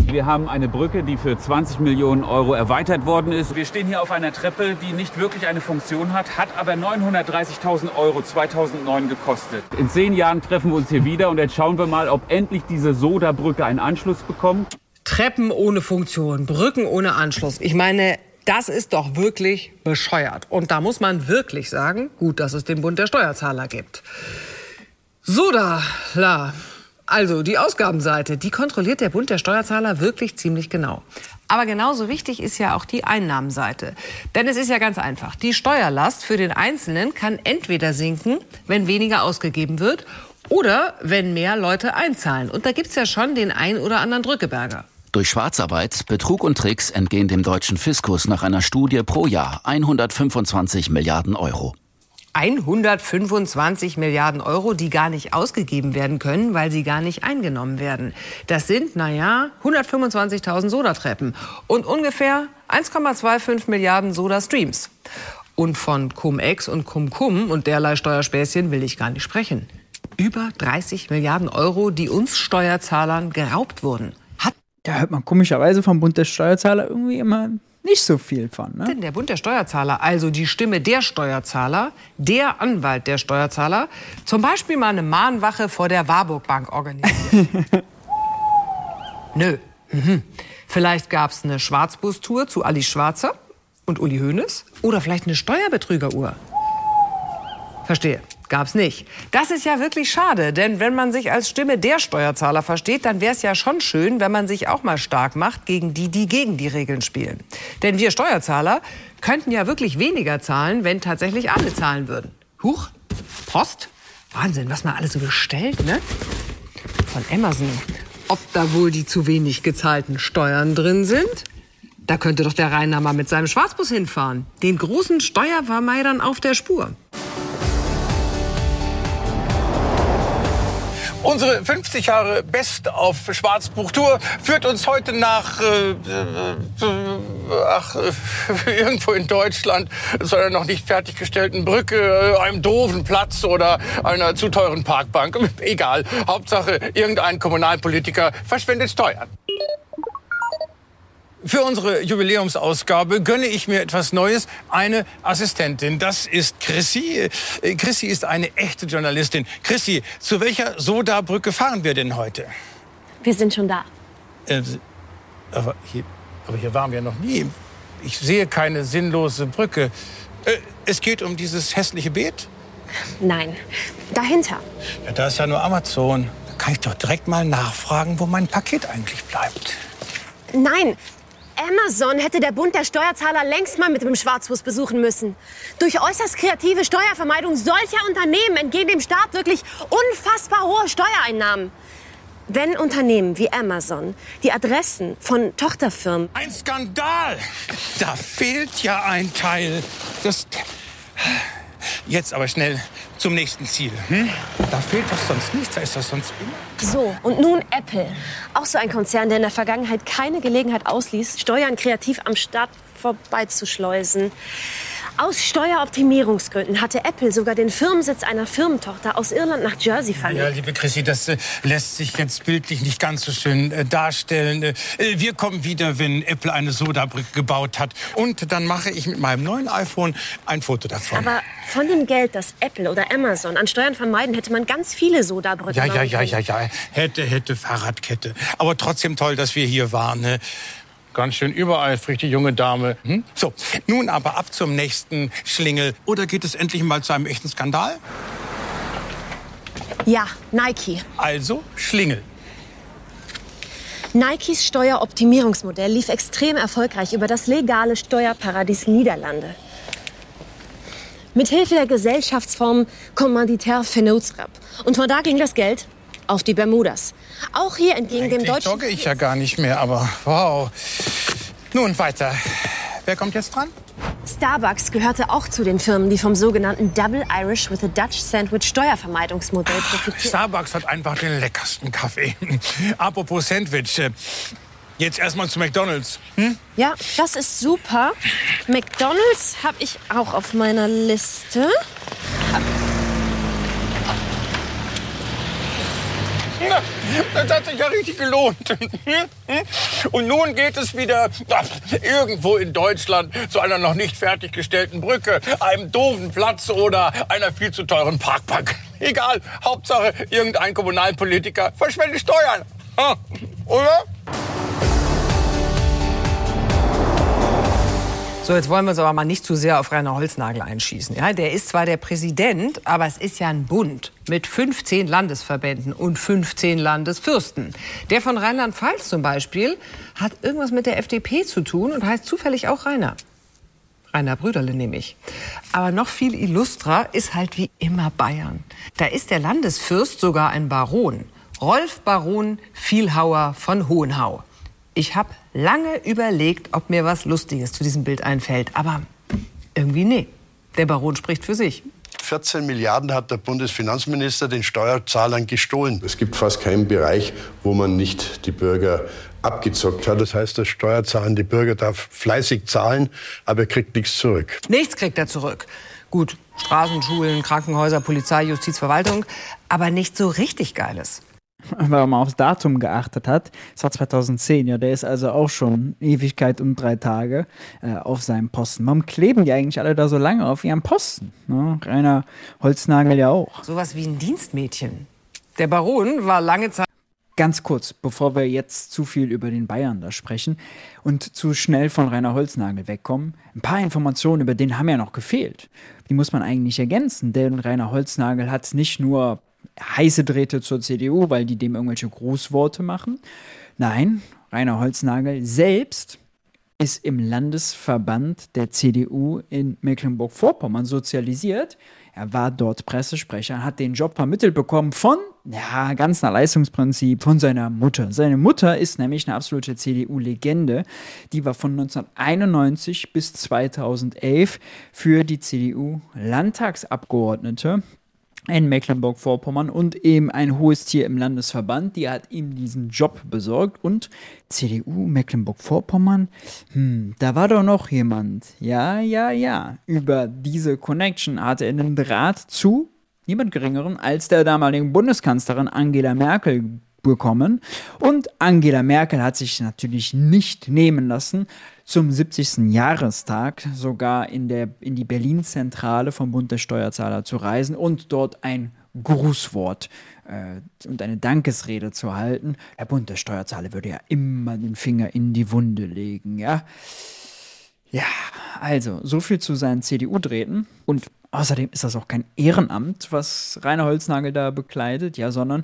Speaker 7: Wir haben eine Brücke, die für 20 Millionen Euro erweitert worden ist. Wir stehen hier auf einer Treppe, die nicht wirklich eine Funktion hat, hat aber 930.000 Euro 2009 gekostet. In zehn Jahren treffen wir uns hier wieder und jetzt schauen wir mal, ob endlich diese Soda-Brücke einen Anschluss bekommt.
Speaker 3: Treppen ohne Funktion, Brücken ohne Anschluss. Ich meine, das ist doch wirklich bescheuert. Und da muss man wirklich sagen, gut, dass es den Bund der Steuerzahler gibt. Soda, la. Also die Ausgabenseite, die kontrolliert der Bund der Steuerzahler wirklich ziemlich genau. Aber genauso wichtig ist ja auch die Einnahmenseite. Denn es ist ja ganz einfach. Die Steuerlast für den Einzelnen kann entweder sinken, wenn weniger ausgegeben wird, oder wenn mehr Leute einzahlen. Und da gibt's ja schon den ein oder anderen Drückeberger.
Speaker 22: Durch Schwarzarbeit, Betrug und Tricks entgehen dem deutschen Fiskus nach einer Studie pro Jahr 125 Milliarden Euro.
Speaker 3: 125 Milliarden Euro, die gar nicht ausgegeben werden können, weil sie gar nicht eingenommen werden. Das sind, naja, 125.000 Soda-Treppen und ungefähr 1,25 Milliarden Soda-Streams. Und von Cum-Ex und Cum-Cum und derlei Steuerspäßchen will ich gar nicht sprechen. Über 30 Milliarden Euro, die uns Steuerzahlern geraubt wurden.
Speaker 1: Da hört man komischerweise vom Bund der Steuerzahler irgendwie immer nicht so viel von. Ne?
Speaker 3: denn der Bund der Steuerzahler, also die Stimme der Steuerzahler, der Anwalt der Steuerzahler, zum Beispiel mal eine Mahnwache vor der Warburg Bank organisiert? Nö. Mhm. Vielleicht gab's eine Schwarzbus-Tour zu Ali Schwarzer und Uli Hoeneß oder vielleicht eine Steuerbetrügeruhr. Verstehe. Gab's nicht. Das ist ja wirklich schade, denn wenn man sich als Stimme der Steuerzahler versteht, dann wäre es ja schon schön, wenn man sich auch mal stark macht gegen die, die gegen die Regeln spielen. Denn wir Steuerzahler könnten ja wirklich weniger zahlen, wenn tatsächlich alle zahlen würden. Huch, Post? Wahnsinn, was man alles so bestellt, ne? Von Amazon. Ob da wohl die zu wenig gezahlten Steuern drin sind? Da könnte doch der Rainer mal mit seinem Schwarzbus hinfahren. Den großen Steuervermeidern auf der Spur.
Speaker 2: Unsere 50 Jahre Best auf Schwarzbuchtour führt uns heute nach äh, äh, ach, irgendwo in Deutschland zu einer noch nicht fertiggestellten Brücke, äh, einem doofen Platz oder einer zu teuren Parkbank. Egal. Hauptsache, irgendein Kommunalpolitiker verschwendet Steuern. Für unsere Jubiläumsausgabe gönne ich mir etwas Neues, eine Assistentin. Das ist Chrissy. Äh, Chrissy ist eine echte Journalistin. Chrissy, zu welcher Soda-Brücke fahren wir denn heute?
Speaker 28: Wir sind schon da.
Speaker 2: Äh, aber, hier, aber hier waren wir noch nie. Ich sehe keine sinnlose Brücke. Äh, es geht um dieses hässliche Beet?
Speaker 28: Nein, dahinter.
Speaker 2: Ja, da ist ja nur Amazon. Da kann ich doch direkt mal nachfragen, wo mein Paket eigentlich bleibt.
Speaker 28: Nein, Amazon hätte der Bund der Steuerzahler längst mal mit dem Schwarzbus besuchen müssen. Durch äußerst kreative Steuervermeidung solcher Unternehmen entgehen dem Staat wirklich unfassbar hohe Steuereinnahmen. Wenn Unternehmen wie Amazon die Adressen von Tochterfirmen
Speaker 2: Ein Skandal! Da fehlt ja ein Teil. Das. Jetzt aber schnell zum nächsten Ziel. Hm? Da fehlt doch sonst nichts. Da ist doch sonst immer.
Speaker 28: So, und nun Apple. Auch so ein Konzern, der in der Vergangenheit keine Gelegenheit ausließ, Steuern kreativ am Staat vorbeizuschleusen. Aus Steueroptimierungsgründen hatte Apple sogar den Firmensitz einer Firmentochter aus Irland nach Jersey
Speaker 2: Ja,
Speaker 28: verlegt.
Speaker 2: liebe Chrissy, das äh, lässt sich jetzt bildlich nicht ganz so schön äh, darstellen. Äh, äh, wir kommen wieder, wenn Apple eine Sodabrücke gebaut hat. Und dann mache ich mit meinem neuen iPhone ein Foto davon.
Speaker 28: Aber von dem Geld, das Apple oder Amazon an Steuern vermeiden, hätte man ganz viele Sodabrücken
Speaker 2: ja, ja, ja, ja, ja. Hätte, hätte, Fahrradkette. Aber trotzdem toll, dass wir hier waren. Ganz schön übereifrig, die junge Dame. Hm? So, nun aber ab zum nächsten Schlingel. Oder geht es endlich mal zu einem echten Skandal?
Speaker 28: Ja, Nike.
Speaker 2: Also Schlingel.
Speaker 28: Nikes Steueroptimierungsmodell lief extrem erfolgreich über das legale Steuerparadies Niederlande. Mithilfe der Gesellschaftsform Kommanditär Vennootschap. Und von da ging das Geld auf die Bermudas. Auch hier entgegen dem
Speaker 2: Eigentlich
Speaker 28: deutschen...
Speaker 2: jogge ich ja gar nicht mehr, aber wow. Nun weiter. Wer kommt jetzt dran?
Speaker 28: Starbucks gehörte auch zu den Firmen, die vom sogenannten Double Irish with a Dutch Sandwich Steuervermeidungsmodell profitierten.
Speaker 2: Starbucks hat einfach den leckersten Kaffee. Apropos Sandwich. äh, Jetzt erstmal zu McDonald's. Hm?
Speaker 28: Ja, das ist super. McDonald's habe ich auch auf meiner Liste.
Speaker 2: Das hat sich ja richtig gelohnt. Und nun geht es wieder irgendwo in Deutschland zu einer noch nicht fertiggestellten Brücke, einem doofen Platz oder einer viel zu teuren Parkbank. Egal, Hauptsache irgendein Kommunalpolitiker verschwendet Steuern. Oder?
Speaker 3: So, jetzt wollen wir uns aber mal nicht zu sehr auf Rainer Holznagel einschießen. Ja, der ist zwar der Präsident, aber es ist ja ein Bund mit 15 Landesverbänden und 15 Landesfürsten. Der von Rheinland-Pfalz zum Beispiel hat irgendwas mit der FDP zu tun und heißt zufällig auch Rainer. Rainer Brüderle nämlich. Aber noch viel illustrer ist halt wie immer Bayern. Da ist der Landesfürst sogar ein Baron. Rolf Baron Vielhauer von Hohenhau. Ich habe lange überlegt, ob mir was Lustiges zu diesem Bild einfällt. Aber irgendwie nee. Der Baron spricht für sich.
Speaker 29: 14 Milliarden hat der Bundesfinanzminister den Steuerzahlern gestohlen.
Speaker 17: Es gibt fast keinen Bereich, wo man nicht die Bürger abgezockt hat. Das heißt, der steuerzahlende Bürger darf fleißig zahlen, aber er kriegt nichts zurück.
Speaker 3: Nichts kriegt er zurück. Gut, Straßen, Schulen, Krankenhäuser, Polizei, Justiz, Verwaltung, aber nicht so richtig Geiles
Speaker 1: weil man aufs Datum geachtet hat. Es war 2010, ja, der ist also auch schon Ewigkeit und drei Tage äh, auf seinem Posten. Warum kleben die eigentlich alle da so lange auf ihrem Posten? Ne? Rainer Holznagel ja auch.
Speaker 3: Sowas wie ein Dienstmädchen. Der Baron war lange Zeit.
Speaker 1: Ganz kurz, bevor wir jetzt zu viel über den Bayern da sprechen und zu schnell von Rainer Holznagel wegkommen, ein paar Informationen über den haben ja noch gefehlt. Die muss man eigentlich ergänzen, denn Rainer Holznagel hat nicht nur heiße Drähte zur CDU, weil die dem irgendwelche Grußworte machen. Nein, Rainer Holznagel selbst ist im Landesverband der CDU in Mecklenburg-Vorpommern sozialisiert. Er war dort Pressesprecher, hat den Job vermittelt bekommen von, ja, ganz nach Leistungsprinzip, von seiner Mutter. Seine Mutter ist nämlich eine absolute CDU-Legende. Die war von 1991 bis 2011 für die CDU Landtagsabgeordnete in Mecklenburg-Vorpommern und eben ein hohes Tier im Landesverband, die hat ihm diesen Job besorgt und CDU Mecklenburg-Vorpommern, hm, da war doch noch jemand. Ja, ja, ja. Über diese Connection hatte er einen Draht zu niemand geringeren als der damaligen Bundeskanzlerin Angela Merkel bekommen. Und Angela Merkel hat sich natürlich nicht nehmen lassen, zum 70. Jahrestag sogar in, der, in die Berlin-Zentrale vom Bund der Steuerzahler zu reisen und dort ein Grußwort äh, und eine Dankesrede zu halten. Der Bund der Steuerzahler würde ja immer den Finger in die Wunde legen, ja. Ja, also, so viel zu seinen CDU-Drähten. Und außerdem ist das auch kein Ehrenamt, was Rainer Holznagel da bekleidet, ja, sondern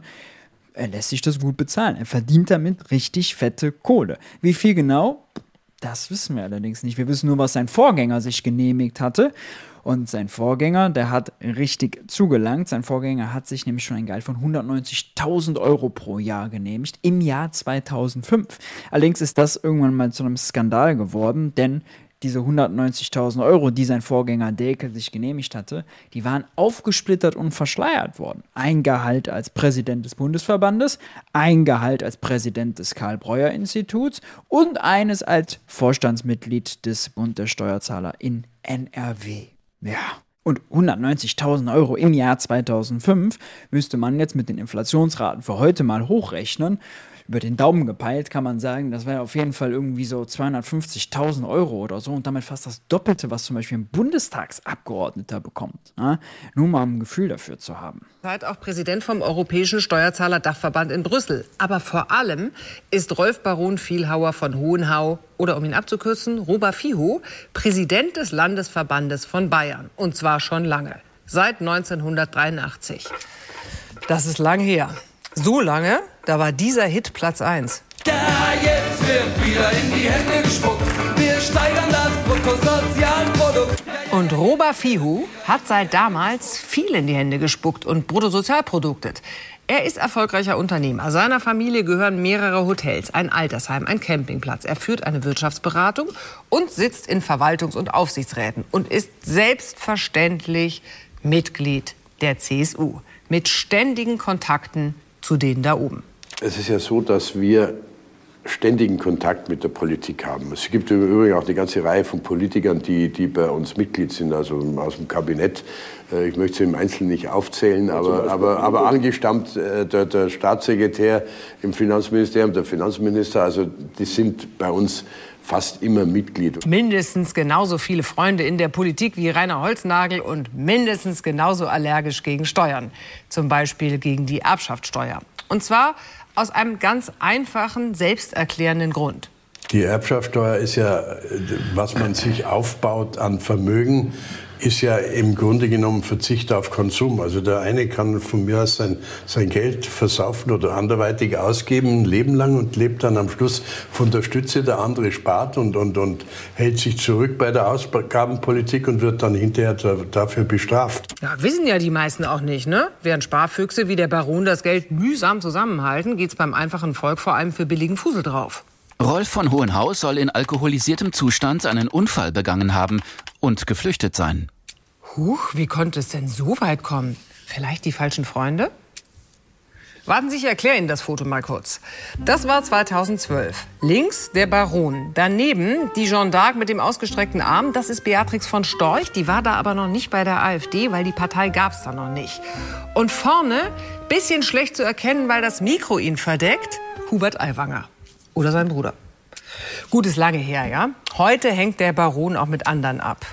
Speaker 1: er lässt sich das gut bezahlen. Er verdient damit richtig fette Kohle. Wie viel genau? Das wissen wir allerdings nicht. Wir wissen nur, was sein Vorgänger sich genehmigt hatte. Und sein Vorgänger, der hat richtig zugelangt. Sein Vorgänger hat sich nämlich schon ein Gehalt von 190.000 Euro pro Jahr genehmigt im Jahr 2005. Allerdings ist das irgendwann mal zu einem Skandal geworden, denn diese 190.000 Euro, die sein Vorgänger Delke sich genehmigt hatte, die waren aufgesplittert und verschleiert worden. Ein Gehalt als Präsident des Bundesverbandes, ein Gehalt als Präsident des Karl-Breuer-Instituts und eines als Vorstandsmitglied des Bund der Steuerzahler in NRW. Ja. Und 190.000 Euro im Jahr 2005 müsste man jetzt mit den Inflationsraten für heute mal hochrechnen über den Daumen gepeilt kann man sagen, das wäre auf jeden Fall irgendwie so 250.000 Euro oder so und damit fast das Doppelte, was zum Beispiel ein Bundestagsabgeordneter bekommt. Ja? Nur mal um ein Gefühl dafür zu haben.
Speaker 3: Seid auch Präsident vom Europäischen Steuerzahler-Dachverband in Brüssel. Aber vor allem ist Rolf Baron Vielhauer von Hohenhau oder um ihn abzukürzen, Roba Fiho, Präsident des Landesverbandes von Bayern. Und zwar schon lange. Seit 1983. Das ist lang her. So lange, da war dieser Hit Platz 1.
Speaker 30: Ja, jetzt wird wieder in die Hände gespuckt. Wir steigern das Bruttosozialprodukt.
Speaker 3: Und Roba Fihu hat seit damals viel in die Hände gespuckt und Bruttosozialproduktet. Er ist erfolgreicher Unternehmer. Seiner Familie gehören mehrere Hotels, ein Altersheim, ein Campingplatz. Er führt eine Wirtschaftsberatung und sitzt in Verwaltungs- und Aufsichtsräten und ist selbstverständlich Mitglied der CSU mit ständigen Kontakten zu denen da oben.
Speaker 17: Es ist ja so, dass wir ständigen Kontakt mit der Politik haben. Es gibt im Übrigen auch eine ganze Reihe von Politikern, die, die bei uns Mitglied sind, also aus dem Kabinett. Äh, ich möchte sie im Einzelnen nicht aufzählen, aber, aber, aber angestammt äh, der, der Staatssekretär im Finanzministerium, der Finanzminister, also die sind bei uns fast immer Mitglied.
Speaker 3: Mindestens genauso viele Freunde in der Politik wie Rainer Holznagel und mindestens genauso allergisch gegen Steuern. Zum Beispiel gegen die Erbschaftssteuer. Und zwar aus einem ganz einfachen, selbsterklärenden Grund.
Speaker 17: Die Erbschaftssteuer ist ja, was man sich aufbaut an Vermögen, ist ja im Grunde genommen Verzicht auf Konsum. Also der eine kann von mir aus sein, sein Geld versaufen oder anderweitig ausgeben, ein Leben lang und lebt dann am Schluss von der Stütze. Der andere spart und, und, und hält sich zurück bei der Ausgabenpolitik und wird dann hinterher dafür bestraft.
Speaker 3: Ja, wissen ja die meisten auch nicht, ne? Während Sparfüchse wie der Baron das Geld mühsam zusammenhalten, geht's beim einfachen Volk vor allem für billigen Fusel drauf.
Speaker 22: Rolf von Hohenhaus soll in alkoholisiertem Zustand einen Unfall begangen haben und geflüchtet sein.
Speaker 3: Huch, wie konnte es denn so weit kommen? Vielleicht die falschen Freunde? Warten Sie, ich erkläre Ihnen das Foto mal kurz. Das war 2012. Links der Baron. Daneben die Jeanne d'Arc mit dem ausgestreckten Arm. Das ist Beatrix von Storch. Die war da aber noch nicht bei der AfD, weil die Partei gab es da noch nicht. Und vorne, bisschen schlecht zu erkennen, weil das Mikro ihn verdeckt, Hubert Aiwanger. Oder sein Bruder. Gut, ist lange her, ja? Heute hängt der Baron auch mit anderen ab.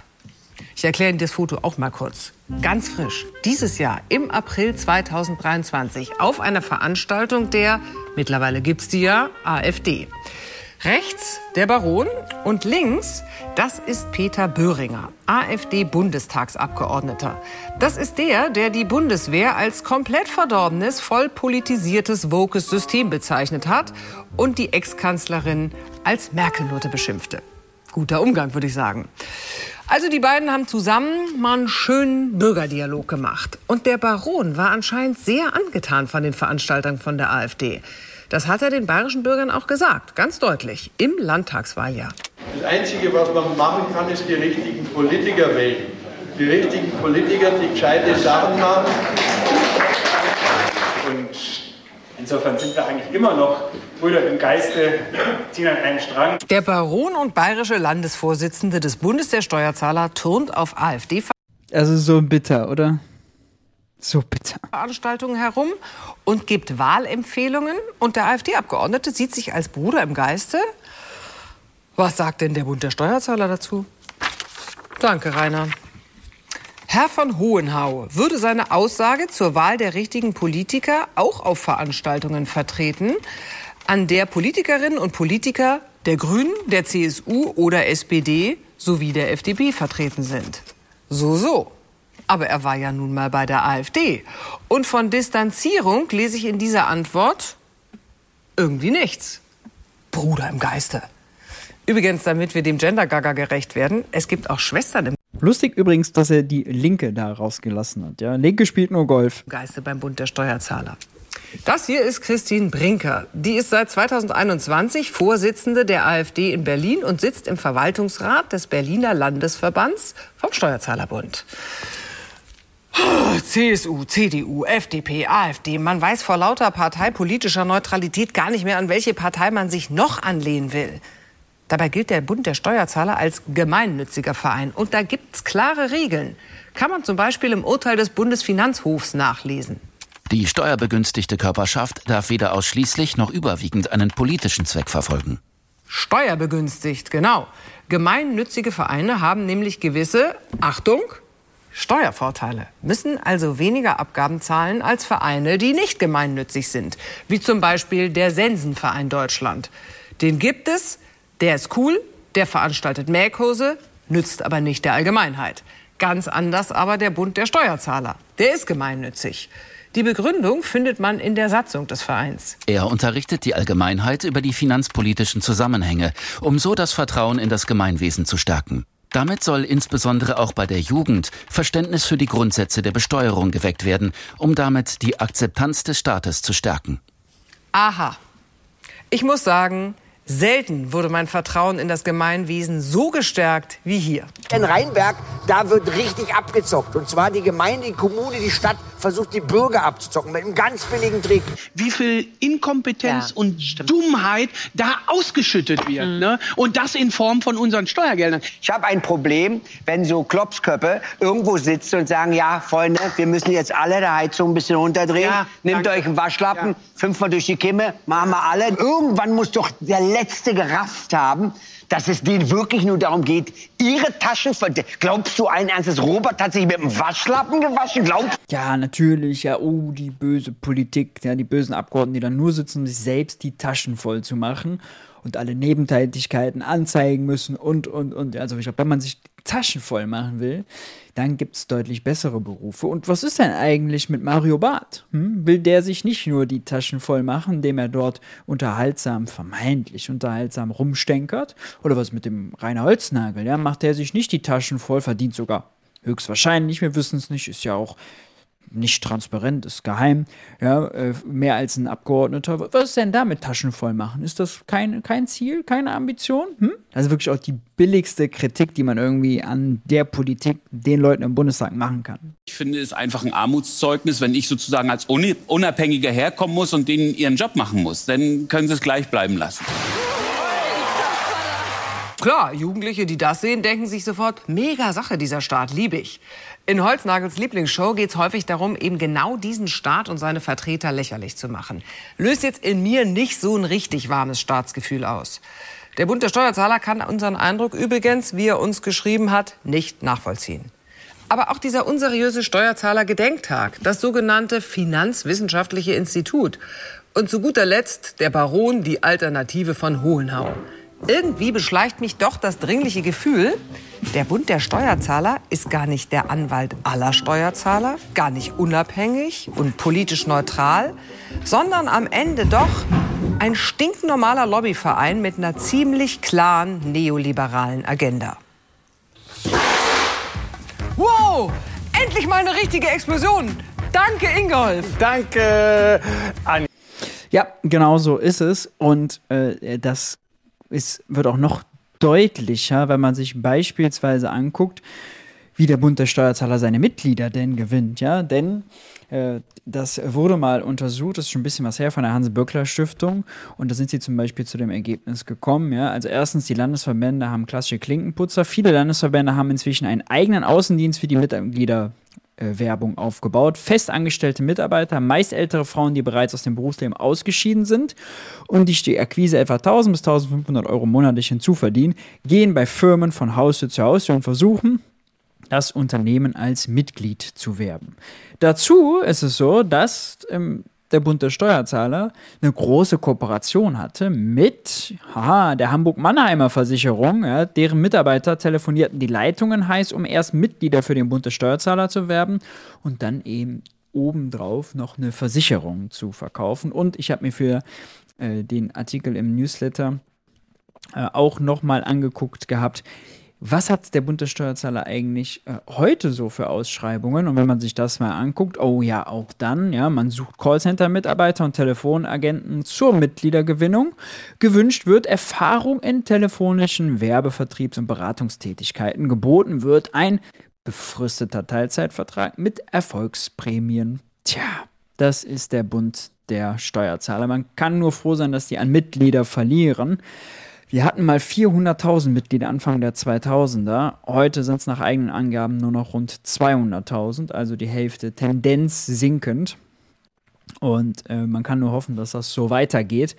Speaker 3: Ich erkläre Ihnen das Foto auch mal kurz. Ganz frisch. Dieses Jahr, im April 2023, auf einer Veranstaltung der, mittlerweile gibt's die ja, AfD. Rechts der Baron und links, das ist Peter Böhringer, AfD-Bundestagsabgeordneter. Das ist der, der die Bundeswehr als komplett verdorbenes, voll politisiertes, wokes System bezeichnet hat und die Ex-Kanzlerin als Merkel-Nutte beschimpfte. Guter Umgang, würde ich sagen. Also die beiden haben zusammen mal einen schönen Bürgerdialog gemacht. Und der Baron war anscheinend sehr angetan von den Veranstaltern von der AfD. Das hat er den bayerischen Bürgern auch gesagt, ganz deutlich, im Landtagswahljahr.
Speaker 31: Das Einzige, was man machen kann, ist die richtigen Politiker wählen. Die richtigen Politiker, die gescheite Sachen machen.
Speaker 32: Und insofern sind wir eigentlich immer noch Brüder im Geiste, ziehen an einen Strang.
Speaker 3: Der Baron und bayerische Landesvorsitzende des Bundes der Steuerzahler turnt auf AfD.
Speaker 1: Also so bitter, oder? So bitter.
Speaker 3: Veranstaltungen herum und gibt Wahlempfehlungen. Und der AfD-Abgeordnete sieht sich als Bruder im Geiste. Was sagt denn der Bund der Steuerzahler dazu? Danke, Rainer. Herr von Hohenhau würde seine Aussage zur Wahl der richtigen Politiker auch auf Veranstaltungen vertreten, an der Politikerinnen und Politiker der Grünen, der CSU oder SPD sowie der FDP vertreten sind. So, so. Aber er war ja nun mal bei der AfD. Und von Distanzierung lese ich in dieser Antwort irgendwie nichts. Bruder im Geiste. Übrigens, damit wir dem Gender-Gaga gerecht werden, es gibt auch Schwestern im
Speaker 1: Lustig übrigens, dass er die Linke da rausgelassen hat. Ja? Linke spielt nur Golf.
Speaker 3: Geiste beim Bund der Steuerzahler. Das hier ist Christine Brinker. Die ist seit 2021 Vorsitzende der AfD in Berlin und sitzt im Verwaltungsrat des Berliner Landesverbands vom Steuerzahlerbund. CSU, CDU, FDP, AfD. Man weiß vor lauter parteipolitischer Neutralität gar nicht mehr, an welche Partei man sich noch anlehnen will. Dabei gilt der Bund der Steuerzahler als gemeinnütziger Verein. Und da gibt es klare Regeln. Kann man zum Beispiel im Urteil des Bundesfinanzhofs nachlesen.
Speaker 22: Die steuerbegünstigte Körperschaft darf weder ausschließlich noch überwiegend einen politischen Zweck verfolgen.
Speaker 3: Steuerbegünstigt, genau. Gemeinnützige Vereine haben nämlich gewisse, Achtung, Steuervorteile, müssen also weniger Abgaben zahlen als Vereine, die nicht gemeinnützig sind, wie zum Beispiel der Sensenverein Deutschland. Den gibt es, der ist cool, der veranstaltet Mähkurse, nützt aber nicht der Allgemeinheit. Ganz anders aber der Bund der Steuerzahler. Der ist gemeinnützig. Die Begründung findet man in der Satzung des Vereins.
Speaker 22: Er unterrichtet die Allgemeinheit über die finanzpolitischen Zusammenhänge, um so das Vertrauen in das Gemeinwesen zu stärken. Damit soll insbesondere auch bei der Jugend Verständnis für die Grundsätze der Besteuerung geweckt werden, um damit die Akzeptanz des Staates zu stärken.
Speaker 3: Aha. Ich muss sagen, Selten wurde mein Vertrauen in das Gemeinwesen so gestärkt wie hier.
Speaker 33: In Rheinberg, da wird richtig abgezockt. Und zwar die Gemeinde, die Kommune, die Stadt versucht, die Bürger abzuzocken mit einem ganz billigen Trick.
Speaker 34: Wie viel Inkompetenz ja, und stimmt. Dummheit da ausgeschüttet wird. Mhm. Ne? Und das in Form von unseren Steuergeldern.
Speaker 27: Ich habe ein Problem, wenn so Klopsköppe irgendwo sitzen und sagen, ja, Freunde, wir müssen jetzt alle der Heizung ein bisschen runterdrehen. Ja, Nehmt danke. euch einen Waschlappen, ja. fünfmal durch die Kimme, machen wir alle. Irgendwann muss doch der Letzte gerafft haben, dass es denen wirklich nur darum geht, ihre Taschen voll. Glaubst du allen Ernstes, Robert hat sich mit dem Waschlappen gewaschen? Glaubst
Speaker 1: Ja, natürlich, ja, oh, die böse Politik, ja, die bösen Abgeordneten, die dann nur sitzen, um sich selbst die Taschen voll zu machen und alle Nebentätigkeiten anzeigen müssen und, und, und. Also ich glaube, wenn man sich Taschen voll machen will, dann gibt es deutlich bessere Berufe. Und was ist denn eigentlich mit Mario Barth? Hm? Will der sich nicht nur die Taschen voll machen, indem er dort unterhaltsam, vermeintlich unterhaltsam rumstenkert? Oder was mit dem Rainer Holznagel? Ja? Macht er sich nicht die Taschen voll, verdient sogar höchstwahrscheinlich, wir wissen es nicht, ist ja auch nicht transparent, ist geheim, ja, äh, mehr als ein Abgeordneter. Was ist denn da mit Taschen voll machen? Ist das kein, kein Ziel, keine Ambition? Hm? Also wirklich auch die billigste Kritik, die man irgendwie an der Politik den Leuten im Bundestag machen kann.
Speaker 7: Ich finde es einfach ein Armutszeugnis, wenn ich sozusagen als Unabhängiger herkommen muss und denen ihren Job machen muss. Dann können sie es gleich bleiben lassen.
Speaker 3: Klar, Jugendliche, die das sehen, denken sich sofort, mega Sache, dieser Staat, liebe ich. In Holznagels Lieblingsshow geht es häufig darum, eben genau diesen Staat und seine Vertreter lächerlich zu machen. Löst jetzt in mir nicht so ein richtig warmes Staatsgefühl aus. Der Bund der Steuerzahler kann unseren Eindruck übrigens, wie er uns geschrieben hat, nicht nachvollziehen. Aber auch dieser unseriöse Steuerzahler-Gedenktag, das sogenannte Finanzwissenschaftliche Institut und zu guter Letzt der Baron, die Alternative von Hohenhau. Irgendwie beschleicht mich doch das dringliche Gefühl, der Bund der Steuerzahler ist gar nicht der Anwalt aller Steuerzahler, gar nicht unabhängig und politisch neutral, sondern am Ende doch ein stinknormaler Lobbyverein mit einer ziemlich klaren neoliberalen Agenda. Wow! Endlich mal eine richtige Explosion! Danke, Ingolf!
Speaker 2: Danke, Anja.
Speaker 1: Ja, genau so ist es. Und äh, das es wird auch noch deutlicher, wenn man sich beispielsweise anguckt, wie der Bund der Steuerzahler seine Mitglieder denn gewinnt, ja, denn äh, das wurde mal untersucht, das ist schon ein bisschen was her von der Hans-Böckler-Stiftung. Und da sind sie zum Beispiel zu dem Ergebnis gekommen, ja, also erstens, die Landesverbände haben klassische Klinkenputzer, viele Landesverbände haben inzwischen einen eigenen Außendienst für die Mitglieder Werbung aufgebaut. Festangestellte Mitarbeiter, meist ältere Frauen, die bereits aus dem Berufsleben ausgeschieden sind und die Akquise etwa 1000 bis 1500 Euro monatlich hinzuverdienen, gehen bei Firmen von Haustür zu Haustür und versuchen, das Unternehmen als Mitglied zu werben. Dazu ist es so, dass ähm, der Bund der Steuerzahler eine große Kooperation hatte mit haha, der Hamburg-Mannheimer Versicherung. Ja, deren Mitarbeiter telefonierten die Leitungen heiß, um erst Mitglieder für den Bund der Steuerzahler zu werben und dann eben obendrauf noch eine Versicherung zu verkaufen. Und ich habe mir für äh, den Artikel im Newsletter äh, auch nochmal angeguckt gehabt, was hat der Bund der Steuerzahler eigentlich äh, heute so für Ausschreibungen? Und wenn man sich das mal anguckt, oh ja, auch dann, ja, man sucht Callcenter-Mitarbeiter und Telefonagenten zur Mitgliedergewinnung. Gewünscht wird Erfahrung in telefonischen Werbevertriebs- und Beratungstätigkeiten. Geboten wird ein befristeter Teilzeitvertrag mit Erfolgsprämien. Tja, das ist der Bund der Steuerzahler. Man kann nur froh sein, dass die an Mitglieder verlieren. Wir hatten mal 400.000 Mitglieder Anfang der 2000er. Heute sind es nach eigenen Angaben nur noch rund 200.000, also die Hälfte Tendenz sinkend. Und äh, man kann nur hoffen, dass das so weitergeht.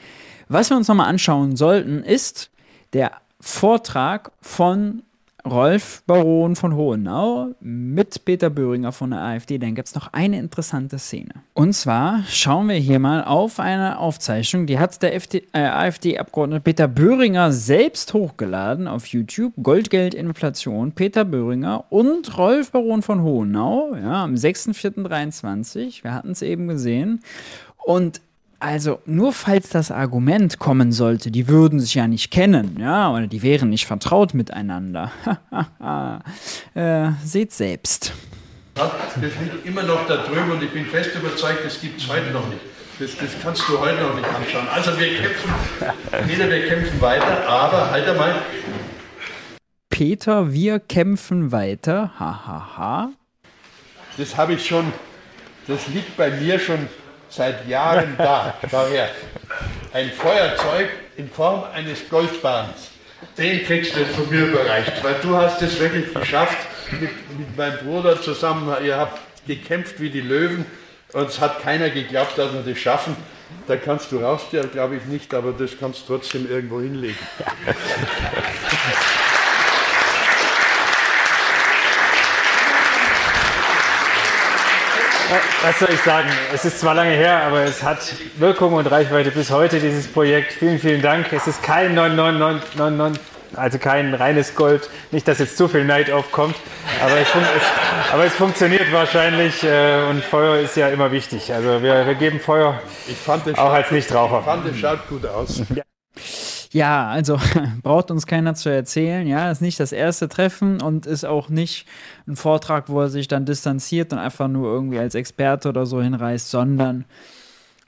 Speaker 1: Was wir uns nochmal anschauen sollten, ist der Vortrag von Rolf Baron von Hohenau mit Peter Böhringer von der AfD. Dann gibt es noch eine interessante Szene. Und zwar schauen wir hier mal auf eine Aufzeichnung, die hat der äh, AfD-Abgeordnete Peter Böhringer selbst hochgeladen auf YouTube. Goldgeld, Inflation, Peter Böhringer und Rolf Baron von Hohenau ja, am 6.4.23. Wir hatten es eben gesehen. Und also, nur falls das Argument kommen sollte, die würden sich ja nicht kennen, ja, oder die wären nicht vertraut miteinander. äh, seht selbst.
Speaker 31: Das liegt immer noch da drüben und ich bin fest überzeugt, das gibt es heute noch nicht. Das, das kannst du heute noch nicht anschauen. Also wir kämpfen, Peter, wir kämpfen weiter, aber halt einmal.
Speaker 1: Peter, wir kämpfen weiter. Hahaha. Ha, ha.
Speaker 31: Das habe ich schon, das liegt bei mir schon seit Jahren da. Schau her. Ein Feuerzeug in Form eines Goldbahns. Den kriegst du von mir überreicht, weil du hast es wirklich geschafft mit, mit meinem Bruder zusammen. Ihr habt gekämpft wie die Löwen und es hat keiner geglaubt, dass wir das schaffen. Da kannst du rausstellen, glaube ich nicht, aber das kannst du trotzdem irgendwo hinlegen.
Speaker 32: Was soll ich sagen? Es ist zwar lange her, aber es hat Wirkung und Reichweite bis heute, dieses Projekt. Vielen, vielen Dank. Es ist kein 99999, also kein reines Gold. Nicht, dass jetzt zu viel Neid aufkommt, aber es, es, aber es funktioniert wahrscheinlich äh, und Feuer ist ja immer wichtig. Also wir, wir geben Feuer auch als Nichtraucher.
Speaker 31: Ich fand, es schaut gut aus.
Speaker 1: Ja. Ja, also braucht uns keiner zu erzählen. Ja, ist nicht das erste Treffen und ist auch nicht ein Vortrag, wo er sich dann distanziert und einfach nur irgendwie als Experte oder so hinreißt, sondern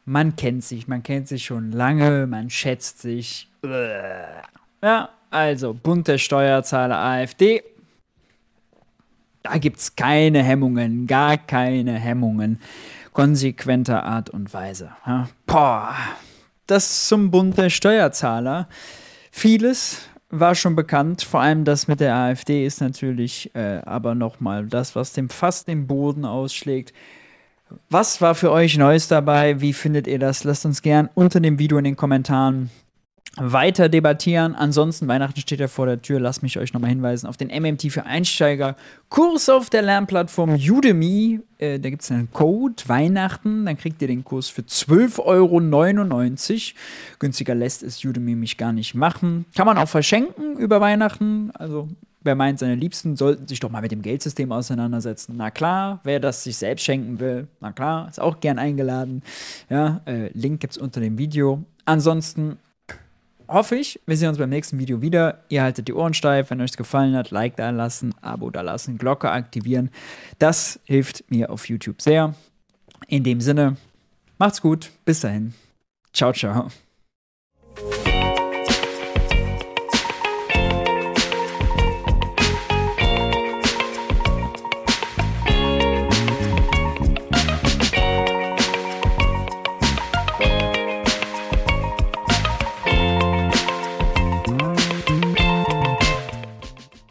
Speaker 1: man kennt sich, man kennt sich schon lange, man schätzt sich. Ja, also Bund der Steuerzahler AfD. Da gibt es keine Hemmungen, gar keine Hemmungen konsequenter Art und Weise. Ja, boah das zum Bund der Steuerzahler. Vieles war schon bekannt, vor allem das mit der AfD ist natürlich äh, aber nochmal das, was dem fast den Boden ausschlägt. Was war für euch Neues dabei? Wie findet ihr das? Lasst uns gern unter dem Video in den Kommentaren weiter debattieren. Ansonsten, Weihnachten steht ja vor der Tür. Lasst mich euch nochmal hinweisen auf den MMT für Einsteiger Kurs auf der Lernplattform Udemy. Äh, da gibt es einen Code Weihnachten. Dann kriegt ihr den Kurs für 12,99 Euro. Günstiger lässt es Udemy mich gar nicht machen. Kann man auch verschenken über Weihnachten. Also Wer meint, seine Liebsten sollten sich doch mal mit dem Geldsystem auseinandersetzen. Na klar, wer das sich selbst schenken will, na klar, ist auch gern eingeladen. Ja, äh, Link gibt es unter dem Video. Ansonsten hoffe ich, wir sehen uns beim nächsten Video wieder. Ihr haltet die Ohren steif. Wenn euch es gefallen hat, Like da lassen, Abo da lassen, Glocke aktivieren. Das hilft mir auf YouTube sehr. In dem Sinne, macht's gut. Bis dahin. Ciao, ciao.